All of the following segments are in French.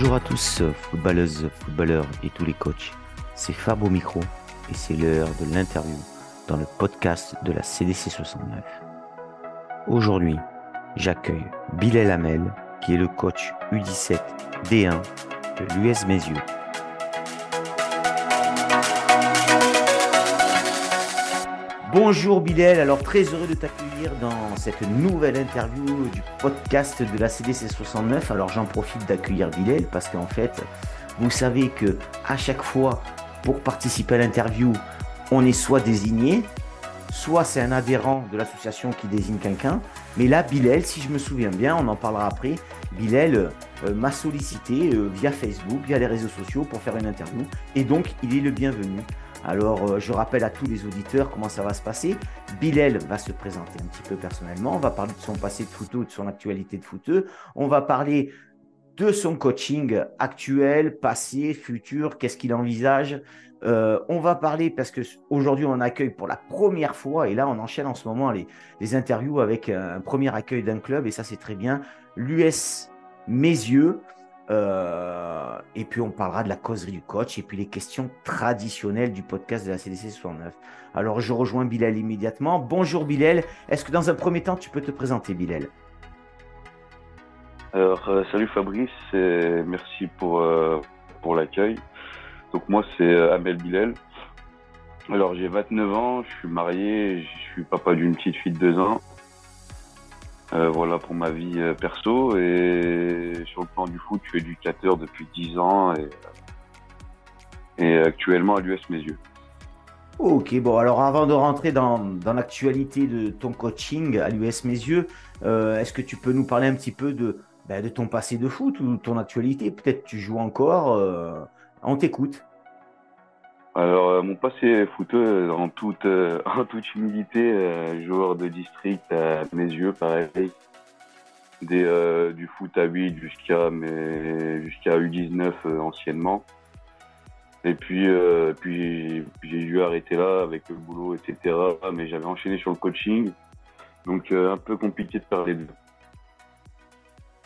Bonjour à tous, footballeuses, footballeurs et tous les coachs. C'est Fab au micro et c'est l'heure de l'interview dans le podcast de la CDC 69. Aujourd'hui, j'accueille Bilal Hamel, qui est le coach U17 D1 de l'US Mézieux. Bonjour Bilal, alors très heureux de t'accueillir dans cette nouvelle interview du podcast de la CDC 69. Alors j'en profite d'accueillir Bilal parce qu'en fait, vous savez que à chaque fois pour participer à l'interview, on est soit désigné, soit c'est un adhérent de l'association qui désigne quelqu'un. Mais là, Bilal, si je me souviens bien, on en parlera après, Bilal euh, m'a sollicité euh, via Facebook, via les réseaux sociaux pour faire une interview. Et donc, il est le bienvenu. Alors, euh, je rappelle à tous les auditeurs comment ça va se passer. Bilal va se présenter un petit peu personnellement. On va parler de son passé de footeux, de son actualité de footeux. On va parler de son coaching actuel, passé, futur, qu'est-ce qu'il envisage? Euh, on va parler parce que aujourd'hui on accueille pour la première fois et là on enchaîne en ce moment les, les interviews avec un premier accueil d'un club et ça c'est très bien. L'US Mes yeux. Euh, et puis on parlera de la causerie du coach et puis les questions traditionnelles du podcast de la CDC 69. Alors je rejoins Bilal immédiatement. Bonjour Bilal. Est-ce que dans un premier temps tu peux te présenter Bilal? Alors, euh, salut Fabrice, et merci pour, euh, pour l'accueil. Donc moi, c'est Amel Bilel. Alors, j'ai 29 ans, je suis marié, je suis papa d'une petite fille de 2 ans. Voilà pour ma vie perso. Et sur le plan du foot, je suis éducateur depuis 10 ans et, actuellement à l'US Mes Yeux. Ok, bon, alors avant de rentrer dans, l'actualité de ton coaching à l'US Mes Yeux, est-ce que tu peux nous parler un petit peu de, ben, de ton passé de foot ou ton actualité? Peut-être tu joues encore. Euh, on t'écoute. Alors, euh, mon passé footeux, en toute, euh, en toute humilité, joueur de district à mes yeux, pareil. Des, du foot à 8 jusqu'à jusqu'à U19 anciennement. Et puis, puis j'ai dû arrêter là avec le boulot, etc. Mais j'avais enchaîné sur le coaching. Donc, un peu compliqué de parler de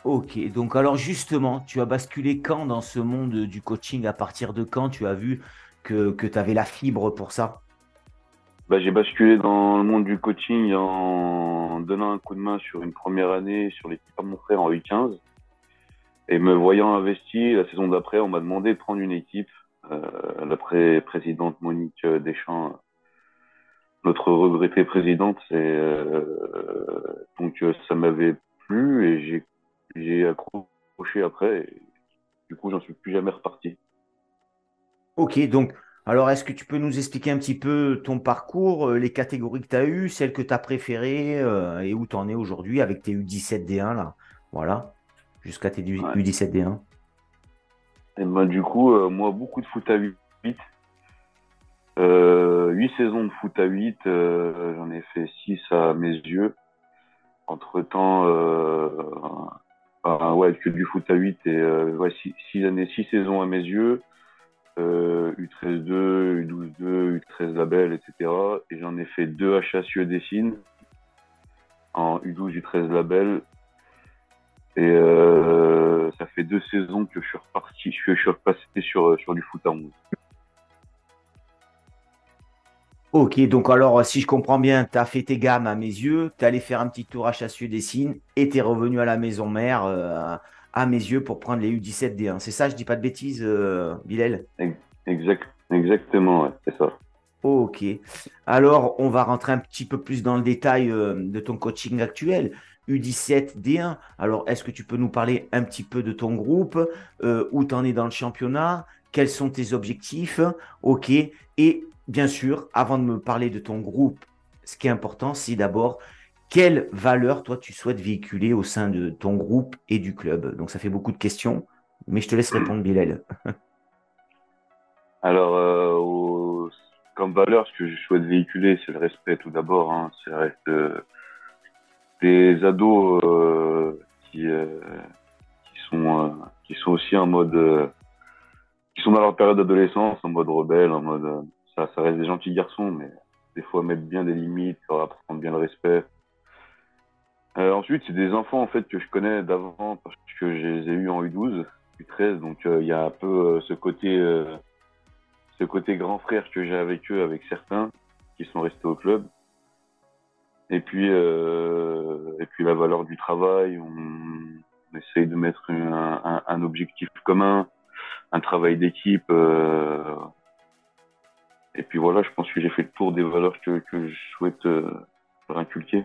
Ok, donc alors justement, tu as basculé quand dans ce monde du coaching? À partir de quand tu as vu que, tu avais la fibre pour ça? Bah, J'ai basculé dans le monde du coaching en donnant un coup de main sur une première année sur l'équipe de mon frère en U15. Et me voyant investi, la saison d'après, on m'a demandé de prendre une équipe. Euh, la présidente Monique Deschamps, notre regrettée présidente, euh, donc ça m'avait plu et j'ai accroché après. Du coup, j'en suis plus jamais reparti. Ok, donc, alors est-ce que tu peux nous expliquer un petit peu ton parcours, euh, les catégories que tu as eues, celles que tu as préférées euh, et où tu en es aujourd'hui avec tes U17 D1 là Voilà, jusqu'à tes U17 D1. Et ben, du coup, euh, moi, beaucoup de foot à 8. 8 saisons de foot à 8, j'en ai fait 6 à mes yeux. Entre temps, ouais, que du foot à 8 et ouais, 6 années, 6 saisons à mes yeux. Euh, U13-2, U12-2, U13 label, etc. Et j'en ai fait deux HSUE Dessine en U12, U13 label. Et euh, ça fait deux saisons que je suis reparti, je suis, repassé sur, sur du foot à 11. Ok, donc alors si je comprends bien, tu as fait tes gammes à mes yeux, tu allé faire un petit tour à Chassieux des Signes et tu es revenu à la maison mère euh, à mes yeux pour prendre les U17 D1. C'est ça, je dis pas de bêtises, euh, Bilal? Exact, Exactement, c'est ça. Ok. Alors, on va rentrer un petit peu plus dans le détail euh, de ton coaching actuel. U17 D1. Alors, est-ce que tu peux nous parler un petit peu de ton groupe, où tu en es dans le championnat, quels sont tes objectifs, ok, et bien sûr, avant de me parler de ton groupe, ce qui est important, c'est d'abord quelle valeur toi tu souhaites véhiculer au sein de ton groupe et du club? Donc ça fait beaucoup de questions, mais je te laisse répondre, Bilal. Alors, euh, comme valeur, ce que je souhaite véhiculer, c'est le respect tout d'abord. Hein. C'est le reste euh, des ados euh, qui, qui, sont, qui sont aussi en mode, qui sont dans leur période d'adolescence, en mode rebelle, en mode ça, ça reste des gentils garçons, mais des fois mettre bien des limites, leur apprendre bien le respect. Euh, ensuite, c'est des enfants en fait que je connais d'avant parce que je les ai eus en U12. U13. Donc il y a un peu ce côté ce côté grand frère que j'ai avec eux, avec certains qui sont restés au club. Et puis, euh, et puis la valeur du travail, on, essaye de mettre un, objectif commun, un travail d'équipe. Euh, et puis voilà, je pense que j'ai fait le tour des valeurs que, que je souhaite euh, inculquer.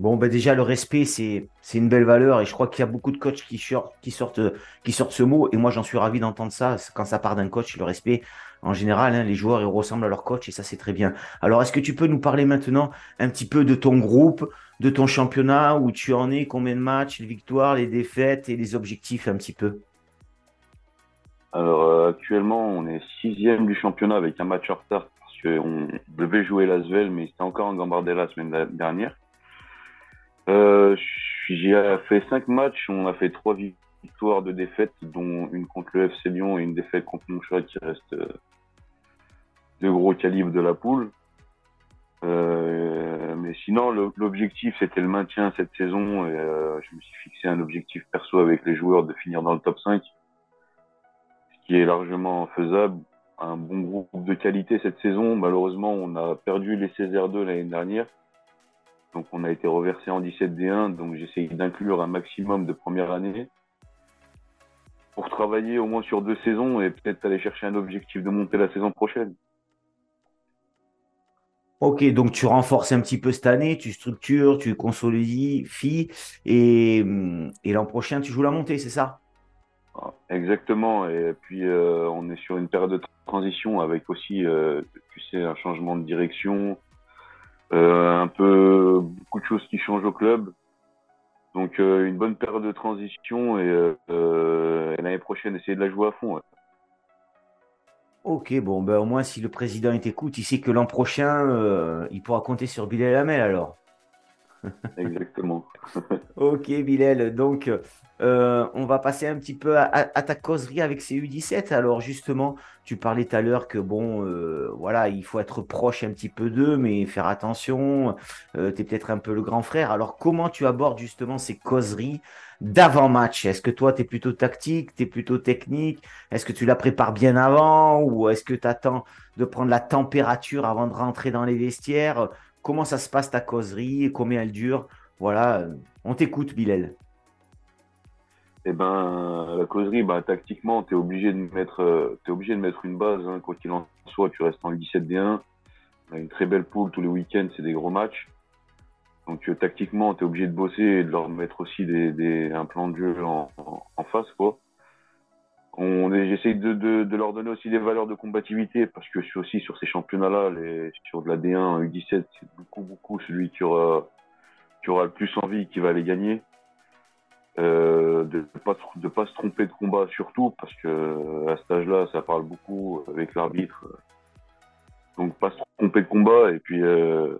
Bon, ben déjà, le respect, c'est, une belle valeur et je crois qu'il y a beaucoup de coachs qui, sortent, qui, sortent, qui sortent ce mot et moi, j'en suis ravi d'entendre ça. Quand ça part d'un coach, le respect, en général, hein, les joueurs, ils ressemblent à leur coach et ça, c'est très bien. Alors, est-ce que tu peux nous parler maintenant un petit peu de ton groupe, de ton championnat, où tu en es, combien de matchs, les victoires, les défaites et les objectifs un petit peu? Alors, euh, actuellement, on est sixième du championnat avec un match en retard parce qu'on devait jouer l'Asvel, mais c'était encore en Gambardella la semaine dernière. Euh, j'ai fait cinq matchs, on a fait trois victoires de défaites, dont une contre le FC Lyon et une défaite contre Montchouat qui reste euh, de gros calibre de la poule. Euh, mais sinon, l'objectif c'était le maintien cette saison et euh, je me suis fixé un objectif perso avec les joueurs de finir dans le top 5, ce qui est largement faisable. Un bon groupe de qualité cette saison. Malheureusement, on a perdu les Césaires 2 l'année dernière. Donc on a été reversé en 17D1, donc j'essaye d'inclure un maximum de première année pour travailler au moins sur deux saisons et peut-être aller chercher un objectif de monter la saison prochaine. Ok, donc tu renforces un petit peu cette année, tu structures, tu consolidies et, et l'an prochain tu joues la montée, c'est ça? Exactement, et puis euh, on est sur une période de transition avec aussi, euh, tu sais, un changement de direction, un peu beaucoup de choses qui changent au club. Donc euh, une bonne période de transition et, euh, l'année prochaine essayer de la jouer à fond. Ok, bon, ben au moins si le président t'écoute, il sait que l'an prochain, il pourra compter sur Bilal Lamel alors. Exactement. ok, Bilal. Donc, euh, on va passer un petit peu à, ta causerie avec ces U17. Alors, justement, tu parlais tout à l'heure que, bon, euh, voilà, il faut être proche un petit peu d'eux, mais faire attention. Euh, tu es peut-être un peu le grand frère. Alors, comment tu abordes justement ces causeries d'avant-match? Est-ce que toi, tu es plutôt tactique, tu es plutôt technique? Est-ce que tu la prépares bien avant? Ou est-ce que tu attends de prendre la température avant de rentrer dans les vestiaires? Comment ça se passe ta causerie, combien elle dure. Voilà, euh, on t'écoute, Bilal. Eh ben, la causerie, bah, tactiquement, tu es obligé de mettre, euh, obligé de mettre une base. Hein. Quoi qu'il en soit, tu restes en 17D1. On a une très belle poule tous les week-ends, c'est des gros matchs. Donc, euh, tactiquement, tu es obligé de bosser et de leur mettre aussi des, un plan de jeu en, en face, quoi on j'essaye de, de, leur donner aussi des valeurs de combativité parce que je suis aussi sur ces championnats-là, sur de la D1, U17, c'est beaucoup, beaucoup celui qui aura, qui aura le plus envie, qui va les gagner. Euh, de ne pas, de pas se tromper de combat surtout parce que à cet âge-là, ça parle beaucoup avec l'arbitre. Donc pas se tromper de combat et puis euh,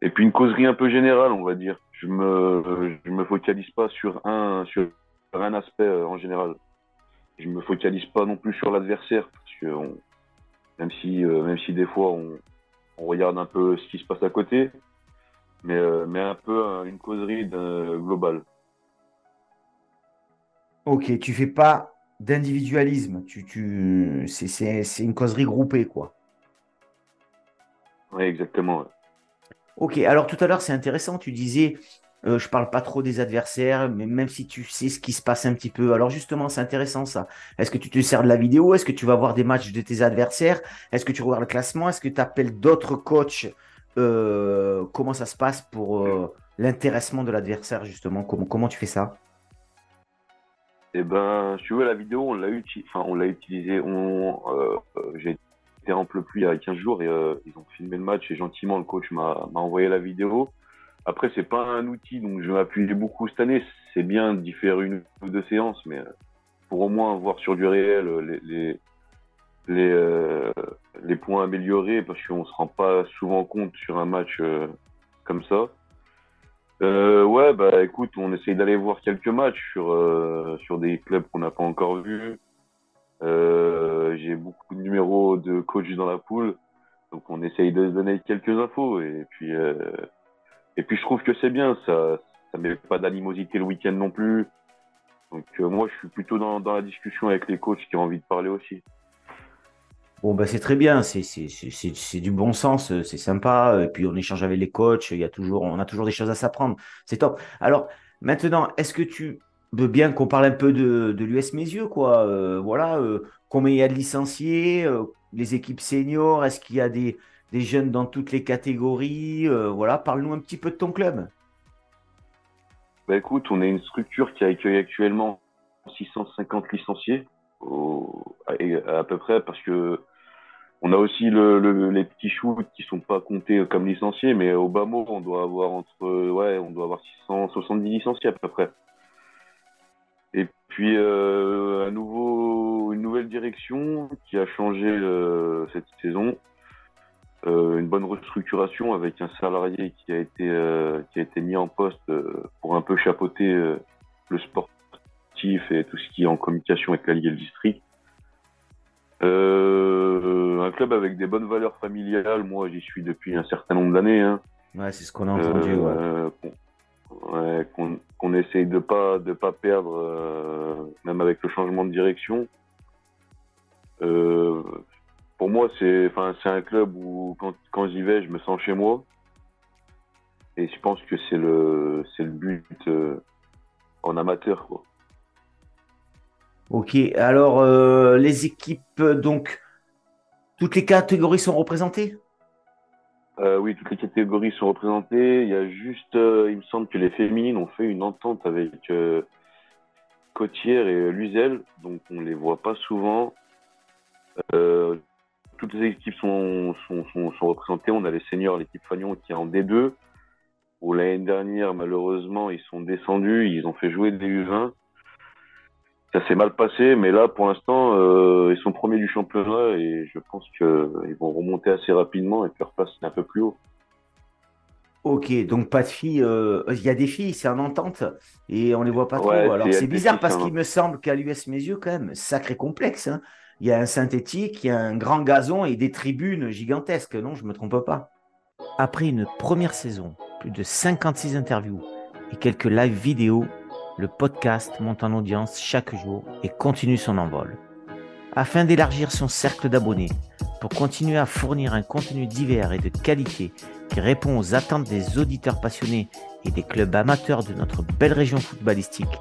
et puis une causerie un peu générale, on va dire. Je me je me focalise pas sur un sur un aspect euh, en général je me focalise pas non plus sur l'adversaire parce que même si euh, même si des fois on, regarde un peu ce qui se passe à côté, mais euh, mais un peu une causerie globale. Ok, tu fais pas d'individualisme, tu, tu c'est une causerie groupée quoi. Oui, exactement. Ok, alors tout à l'heure c'est intéressant, tu disais euh, je parle pas trop des adversaires, mais même si tu sais ce qui se passe un petit peu. Alors justement, c'est intéressant ça. Est-ce que tu te sers de la vidéo? Est-ce que tu vas voir des matchs de tes adversaires? Est-ce que tu regardes le classement? Est-ce que tu appelles d'autres coachs euh, Comment ça se passe pour euh, l'intéressement de l'adversaire justement? Comment, tu fais ça? Eh ben, tu veux la vidéo, on l'a utilisé. Enfin, on. On, j'ai été en pluie il y a 15 jours et ils ont filmé le match et gentiment le coach m'a envoyé la vidéo. Après, c'est pas un outil, donc je vais m'appuyer beaucoup cette année. C'est bien d'y faire une ou deux séances, mais euh, pour au moins voir sur du réel euh, les, les, euh, les points améliorés, parce qu'on se rend pas souvent compte sur un match comme ça. Ouais, bah écoute, on essaye d'aller voir quelques matchs sur, sur des clubs qu'on n'a pas encore vus. J'ai beaucoup de numéros de coach dans la poule, donc on essaye de se donner quelques infos et puis et puis je trouve que c'est bien, ça ça met pas d'animosité le week-end non plus. Donc moi, je suis plutôt dans, la discussion avec les coachs qui ont envie de parler aussi. Bon, ben c'est très bien, c'est du bon sens, c'est sympa. Et puis on échange avec les coachs, il y a toujours, on a toujours des choses à s'apprendre. C'est top. Alors maintenant, est-ce que tu veux bien qu'on parle un peu de, l'US Mézieux, quoi euh, Voilà, euh, combien il y a de licenciés, euh, les équipes seniors, est-ce qu'il y a des, des, jeunes dans toutes les catégories Voilà, parle-nous un petit peu de ton club. Bah écoute, on est une structure qui accueille actuellement 650 licenciés, à peu près, parce que on a aussi le, les petits shoots qui sont pas comptés comme licenciés, mais au bas mot, on doit avoir entre, ouais, on doit avoir 670 licenciés à peu près. Et puis euh, nouveau, une nouvelle direction qui a changé euh, cette saison, euh, une bonne restructuration avec un salarié qui a été qui a été mis en poste pour un peu chapeauter le sportif et tout ce qui est en communication avec la Ligue et le district. Euh, un club avec des bonnes valeurs familiales, moi j'y suis depuis un certain nombre d'années. Hein. Ouais, c'est ce qu'on a entendu. Euh, ouais. qu'on essaye de pas de pas perdre, euh, même avec le changement de direction. Euh, pour moi, c'est un club où quand, quand j'y vais, je me sens chez moi. Et je pense que c'est le le but en amateur quoi. Ok, alors euh, les équipes, donc, toutes les catégories sont représentées? Euh, Oui, toutes les catégories sont représentées. Il y a juste, euh, il me semble que les féminines ont fait une entente avec Cotière et Luzel, donc on ne les voit pas souvent. Toutes les équipes sont, sont, sont, représentées. On a les seniors, l'équipe Fagnon qui est en D2. Où l'année dernière, malheureusement, ils sont descendus, ils ont fait jouer des U20 ça s'est mal passé, mais là, pour l'instant, euh, ils sont premiers du championnat et je pense qu'ils vont remonter assez rapidement et puis repasser un peu plus haut. Ok, donc pas de filles. Euh, il y a des filles, c'est en entente et on les voit pas trop. Alors c'est bizarre parce qu'il me semble qu'à l'US Mes quand même, sacré complexe. Hein. Il y a un synthétique, il y a un grand gazon et des tribunes gigantesques. Non, je me trompe pas. Après une première saison, plus de 56 interviews et quelques live vidéo, le podcast monte en audience chaque jour et continue son envol. Afin d'élargir son cercle d'abonnés, pour continuer à fournir un contenu divers et de qualité qui répond aux attentes des auditeurs passionnés et des clubs amateurs de notre belle région footballistique,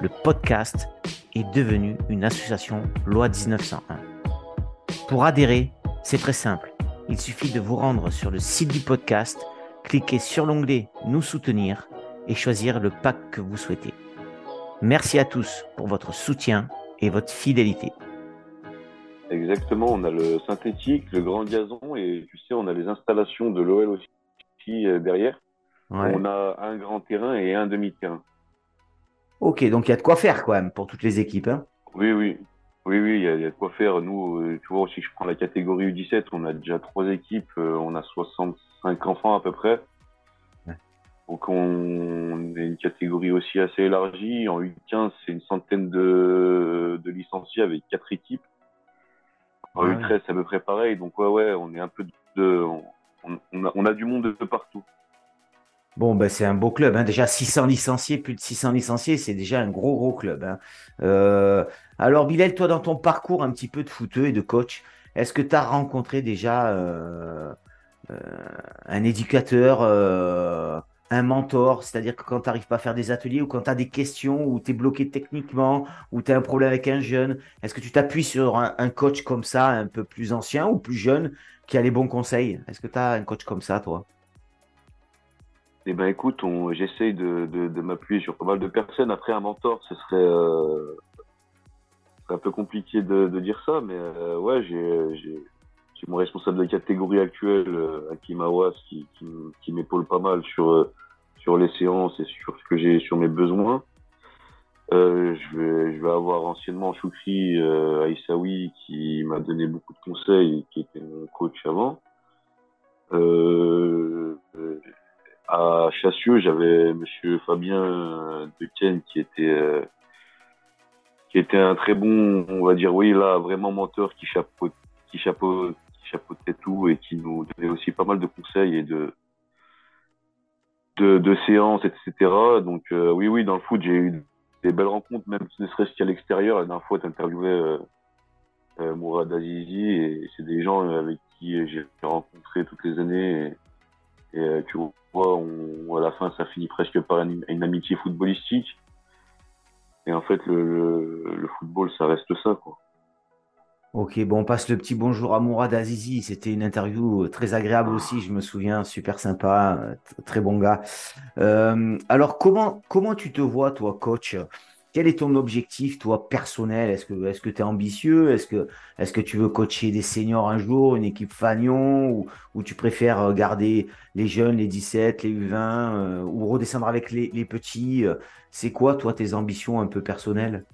le podcast est devenu une association loi 1901. Pour adhérer, c'est très simple. Il suffit de vous rendre sur le site du podcast, cliquer sur l'onglet Nous soutenir et choisir le pack que vous souhaitez. Merci à tous pour votre soutien et votre fidélité. Exactement, on a le synthétique, le grand gazon et tu sais, on a les installations de l'OL aussi euh, derrière. On a un grand terrain et un demi-terrain. Ok, donc il y a de quoi faire quand même pour toutes les équipes. Hein oui, oui. Oui, oui, il y, a, de quoi faire. Nous, euh, tu vois, aussi, je prends la catégorie U17, on a déjà trois équipes, euh, on a 65 enfants à peu près. Donc on est une catégorie aussi assez élargie. En U15, c'est une centaine de, de, licenciés avec quatre équipes. En U13, c'est à peu près pareil. Donc ouais, ouais, on est un peu de, on, a, on a, du monde de partout. Bon, ben c'est un beau club. Hein. Déjà 600 licenciés, plus de 600 licenciés, c'est déjà un gros, gros club. Hein. Euh, alors, Bilal, toi, dans ton parcours un petit peu de footeux et de coach, est-ce que tu as rencontré déjà euh, euh, un éducateur un mentor, c'est-à-dire que quand tu n'arrives pas à faire des ateliers ou quand tu as des questions ou tu es bloqué techniquement ou tu as un problème avec un jeune, est-ce que tu t'appuies sur un, coach comme ça, un peu plus ancien ou plus jeune, qui a les bons conseils? Est-ce que tu as un coach comme ça, toi? Eh ben écoute, j'essaye de, m'appuyer sur pas mal de personnes. Après, un mentor, ce serait, euh, un peu compliqué de, dire ça, mais euh, ouais, j'ai mon responsable de catégorie actuelle, euh, Awas, qui, qui, m'épaule pas mal sur, euh, sur les séances et sur ce que j'ai, sur mes besoins. Euh, je, vais, je vais avoir anciennement Choukri euh, Aïssaoui qui m'a donné beaucoup de conseils et qui était mon coach avant. Euh, à Chassieux, j'avais Monsieur Fabien Dequesne qui était qui était un très bon, on va dire oui là, vraiment menteur qui chapeaute qui chapeaute chapeautait tout et qui nous donnait aussi pas mal de conseils et de, de, séances, etc. Donc euh, oui, oui, dans le foot, j'ai eu des belles rencontres, même ne serait-ce qu'à l'extérieur. La dernière fois, tu interviewais euh, euh, Mourad Azizi et c'est des gens avec qui j'ai rencontré toutes les années. Et tu vois, à la fin, ça finit presque par une, amitié footballistique. Et en fait, le, football, ça reste ça, quoi. Ok, bon, on passe le petit bonjour à Mourad Azizi. C'était une interview très agréable aussi, je me souviens, super sympa, très bon gars. Euh, alors, comment, comment tu te vois, toi, coach? Quel est ton objectif, toi, personnel? Est-ce que est-ce que tu es ambitieux? Est-ce que est-ce que tu veux coacher des seniors un jour, une équipe Fagnon ou, ou tu préfères garder les jeunes, les 17, les U20 euh, ou redescendre avec les, les petits C'est quoi, toi, tes ambitions un peu personnelles?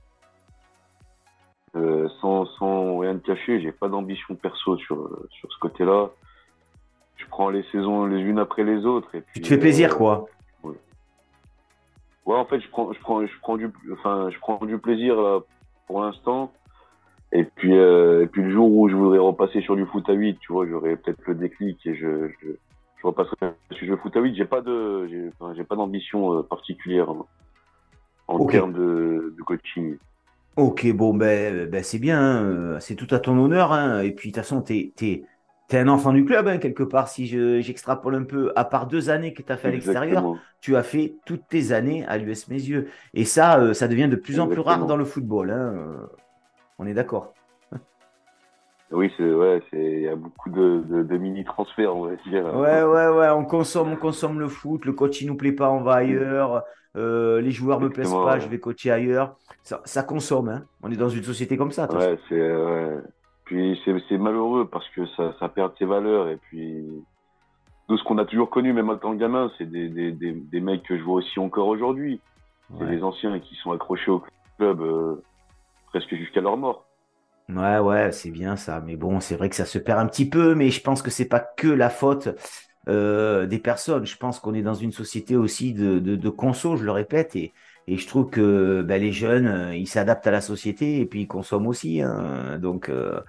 Euh, sans, sans rien te cacher, j'ai pas d'ambition perso sur, sur ce côté-là. Je prends les saisons les unes après les autres. Et puis, tu te fais plaisir, euh, quoi. Ouais, en fait, je prends, je prends, je prends du, enfin, je prends du plaisir là, pour l'instant. Et puis, euh, et puis le jour où je voudrais repasser sur du foot à 8, tu vois, j'aurais peut-être le déclic et je, je, je repasserai sur du foot à 8. J'ai pas de, j'ai, pas d'ambition euh, particulière hein, en termes de, de, coaching. Ok, bon, ben, ben c'est bien, hein. c'est tout à ton honneur. Hein. Et puis, de toute façon, tu es, tu es un enfant du club, hein, quelque part, si j'extrapole un peu. À part deux années que tu as fait à l'extérieur, tu as fait toutes tes années à l'US Mézieux. Et ça, euh, ça devient de plus en plus rare dans le football. Hein, euh, on est d'accord. Oui, c'est ouais, il y a beaucoup de, de, mini transferts, on va dire. Ouais, ouais, ouais, on consomme, on consomme le foot. Le coach il nous plaît pas, on va ailleurs. Euh, les joueurs ne me plaisent pas, je vais coacher ailleurs. Ça, ça consomme, hein. On est dans une société comme ça. Ouais, c'est puis c'est malheureux parce que ça, ça perd ses valeurs. Et puis, tout ce qu'on a toujours connu, même en tant que gamin, c'est des, des, des, des, mecs que je vois aussi encore aujourd'hui. C'est les anciens qui sont accrochés au club euh, presque jusqu'à leur mort. Ouais, ouais, c'est bien ça. Mais bon, c'est vrai que ça se perd un petit peu, mais je pense que c'est pas que la faute euh, des personnes. Je pense qu'on est dans une société aussi de, de, de conso, je le répète, et, et je trouve que ben, les jeunes, euh, ils s'adaptent à la société et puis ils consomment aussi. Hein. Donc, euh,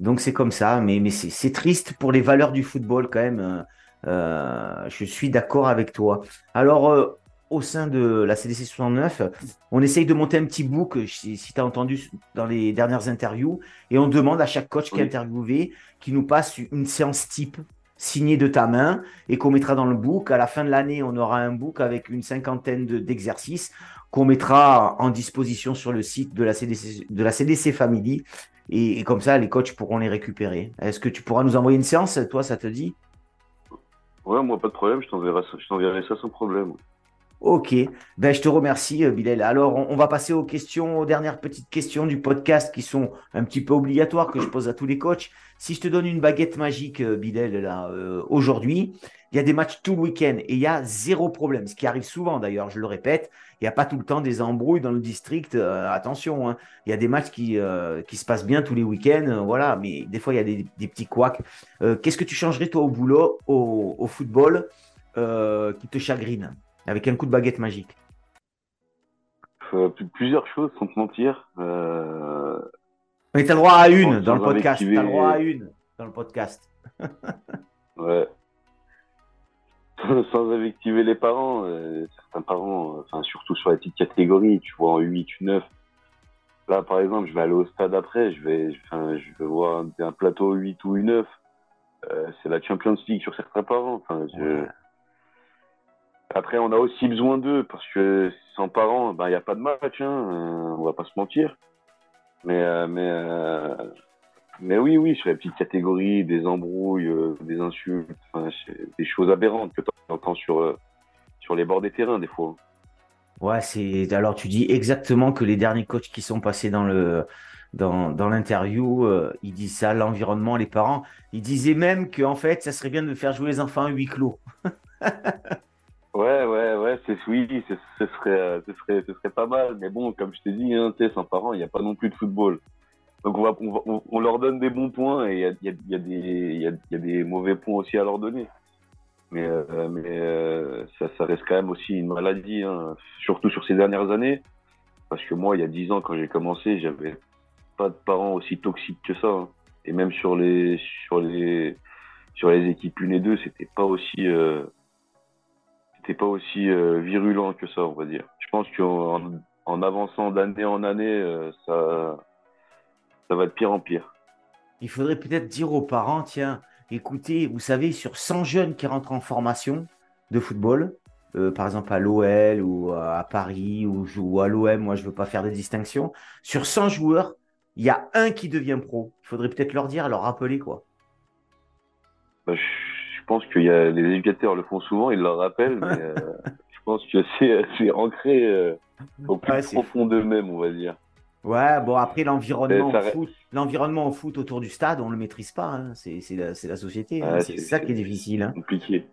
donc c'est comme ça. Mais, mais c'est triste pour les valeurs du football quand même. Hein. Euh, je suis d'accord avec toi. Alors, euh, au sein de la CDC 69, on essaye de monter un petit book, si, si tu as entendu dans les dernières interviews, et on demande à chaque coach qui est interviewé qui nous passe une séance type signée de ta main et qu'on mettra dans le book. À la fin de l'année, on aura un book avec une cinquantaine d'exercices qu'on mettra en disposition sur le site de la CDC, de la CDC Family. Et, comme ça, les coachs pourront les récupérer. Est-ce que tu pourras nous envoyer une séance, toi, ça te dit? Ouais, moi, pas de problème, je t'enverrai ça sans problème. Ok, ben, je te remercie, euh, Bilal. Alors, on, va passer aux questions, aux dernières petites questions du podcast qui sont un petit peu obligatoires que je pose à tous les coachs. Si je te donne une baguette magique, euh, Bilal, là, euh, aujourd'hui, il y a des matchs tout le week-end et il y a zéro problème. Ce qui arrive souvent, d'ailleurs, je le répète, il n'y a pas tout le temps des embrouilles dans le district. attention, hein. il y a des matchs qui, se passent bien tous les week-ends, voilà, mais des fois, il y a des, petits couacs. Qu'est-ce que tu changerais, toi, au boulot, au football, qui te chagrine? Avec un coup de baguette magique euh, Plusieurs choses, sans te mentir. Euh... Mais tu as le droit à une dans le podcast. Tu as le droit à une dans le podcast. ouais. sans invectiver les parents, euh, certains parents, enfin surtout sur la petite catégorie, tu vois, en 8, 9. Là, par exemple, je vais aller au stade après, je vais, je vais voir un, plateau 8 ou 9. Euh, c'est la Champions League sur certains parents. Enfin, je... Après, on a aussi besoin d'eux parce que sans parents, ben il n'y a pas de match, hein, euh, on va pas se mentir. Mais euh, mais euh, mais oui, oui, sur les petites catégories, des embrouilles, des insultes, des choses aberrantes que tu entends sur sur les bords des terrains des fois. Ouais, c'est alors tu dis exactement que les derniers coachs qui sont passés dans le dans, dans l'interview, ils disent ça, l'environnement, les parents. Ils disaient même que en fait, ça serait bien de faire jouer les enfants à huis clos. C'est oui, ce serait, ce serait, ce serait pas mal. Mais bon, comme je t'ai dit, hein, sans parents, il n'y a pas non plus de football. Donc on, va, on, on, leur donne des bons points et il y a, des, y, y a des mauvais points aussi à leur donner. Mais, euh, mais euh, ça, reste quand même aussi une maladie, hein, surtout sur ces dernières années. Parce que moi, il y a dix ans, quand j'ai commencé, j'avais pas de parents aussi toxiques que ça. Hein. Et même sur les, sur les, sur les équipes 1 et 2, c'était pas aussi, euh, c'était pas aussi euh, virulent que ça, on va dire. Je pense qu'en en avançant d'année en année, ça, ça va de pire en pire. Il faudrait peut-être dire aux parents, tiens, écoutez, vous savez, sur 100 jeunes qui rentrent en formation de football, euh, par exemple à l'OL ou à Paris ou, à l'OM, moi je ne veux pas faire de distinction, sur 100 joueurs, il y a un qui devient pro. Il faudrait peut-être leur dire, leur rappeler quoi. Bah, je pense que y a, les éducateurs le font souvent, ils leur rappellent, mais euh, je pense que c'est ancré euh, au plus profond d'eux-mêmes, on va dire. Ouais, bon, après, l'environnement au, foot, l'environnement au foot autour du stade, on ne le maîtrise pas. Hein. C'est, la, la, société. Hein. c'est, ça qui est difficile. Hein. Compliqué.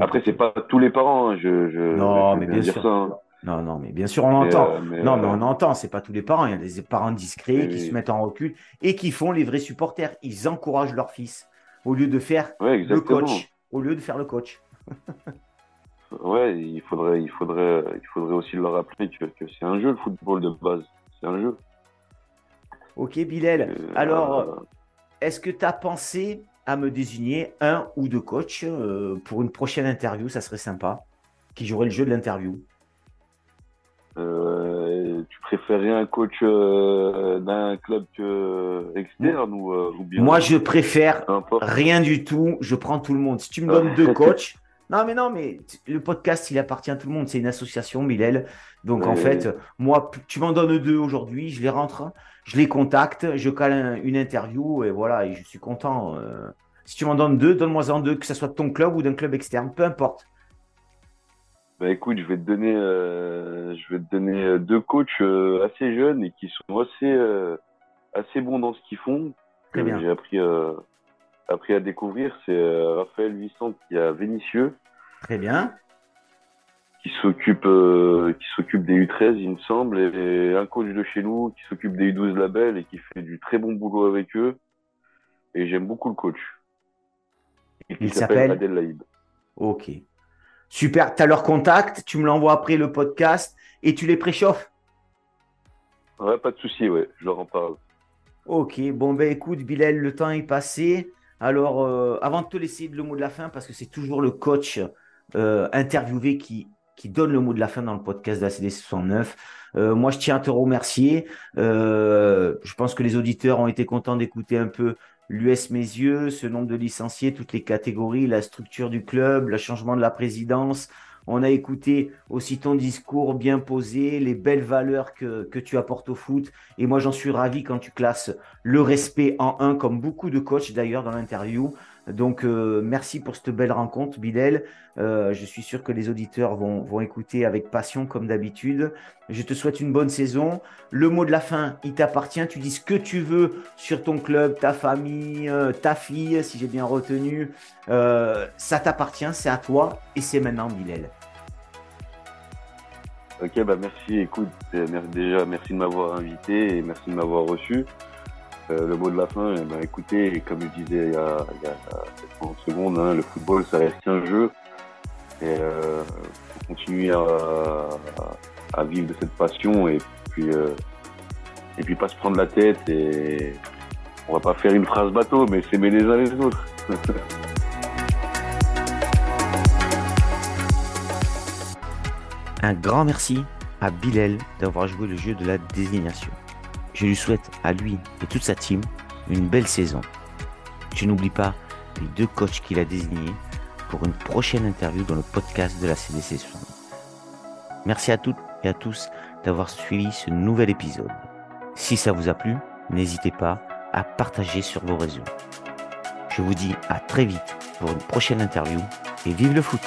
Après, c'est pas tous les parents. Je, je, non, mais bien, sûr. Ça, non, non, mais bien sûr, on l'entend. Euh, non, mais euh, on entend, c'est pas tous les parents. Il y a des parents discrets qui se mettent en recul et qui font les vrais supporters. Ils encouragent leur fils au lieu de faire le coach. Au lieu de faire le coach. ouais, il faudrait, il, faudrait, il faudrait aussi leur rappeler que, que c'est un jeu, le football de base c'est un jeu. Ok, Bilal. Euh, Alors, euh, est-ce que tu as pensé à me désigner un ou deux coachs euh, pour une prochaine interview? Ça serait sympa. Qui jouerait le jeu de l'interview? Tu préférerais un coach d'un club externe ou, bien Moi, je préfère rien du tout. Je prends tout le monde. Si tu me donnes deux coachs. Non, mais non, mais le podcast, il appartient à tout le monde. C'est une association, Bilal. Donc en fait, moi, tu m'en donnes deux aujourd'hui, je les rentre, je les contacte, je cale une interview et voilà, et je suis content. Euh. si tu m'en donnes deux, donne-moi-en deux, que ce soit de ton club ou d'un club externe, peu importe. Bah écoute, je vais te donner, euh, je vais te donner euh, deux coachs assez jeunes et qui sont assez, assez bons dans ce qu'ils font. Très bien. J'ai appris, appris à découvrir. C'est Raphaël Vissant qui a Vénitieux. Très bien qui s'occupe euh, qui s'occupe des U13 il me semble et un coach de chez nous qui s'occupe des U12 labels et qui fait du très bon boulot avec eux et j'aime beaucoup le coach il s'appelle Adel Laïb ok super. Tu as leur contact tu me l'envoies après le podcast et tu les préchauffes. Ouais pas de souci ouais. Je leur en parle. Ok. Bon ben écoute Bilal le temps est passé. Alors euh, avant de te laisser le mot de la fin parce que c'est toujours le coach euh, interviewé qui qui donne le mot de la fin dans le podcast de la CD 69. Euh, moi, je tiens à te remercier. Euh, je pense que les auditeurs ont été contents d'écouter un peu l'US Mes Yeux, ce nombre de licenciés, toutes les catégories, la structure du club, le changement de la présidence. On a écouté aussi ton discours bien posé, les belles valeurs que, que tu apportes au foot. Et moi, j'en suis ravi quand tu classes le respect en un, comme beaucoup de coachs d'ailleurs dans l'interview. Donc, euh, merci pour cette belle rencontre, Bilal. Euh, je suis sûr que les auditeurs vont, écouter avec passion, comme d'habitude. Je te souhaite une bonne saison. Le mot de la fin, il t'appartient. Tu dis ce que tu veux sur ton club, ta famille, euh, ta fille, si j'ai bien retenu. ça t'appartient, c'est à toi et c'est maintenant, Bilal. Ok, bah merci. Écoute, déjà, merci de m'avoir invité et merci de m'avoir reçu. Euh, le mot de la fin, eh ben, écoutez, comme je disais il y a, il y a 30 secondes, hein, le football, ça reste un jeu. Et euh, faut continuer à, vivre de cette passion et puis, euh, et puis pas se prendre la tête. Et on va pas faire une phrase bateau, mais s'aimer les uns les autres. un grand merci à Bilal d'avoir joué le jeu de la désignation. Je lui souhaite à lui et toute sa team une belle saison. Je n'oublie pas les deux coachs qu'il a désignés pour une prochaine interview dans le podcast de la CDC Merci à toutes et à tous d'avoir suivi ce nouvel épisode. Si ça vous a plu, n'hésitez pas à partager sur vos réseaux. Je vous dis à très vite pour une prochaine interview et vive le foot